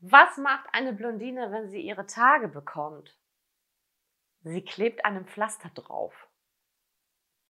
Was macht eine Blondine, wenn sie ihre Tage bekommt? Sie klebt einem Pflaster drauf.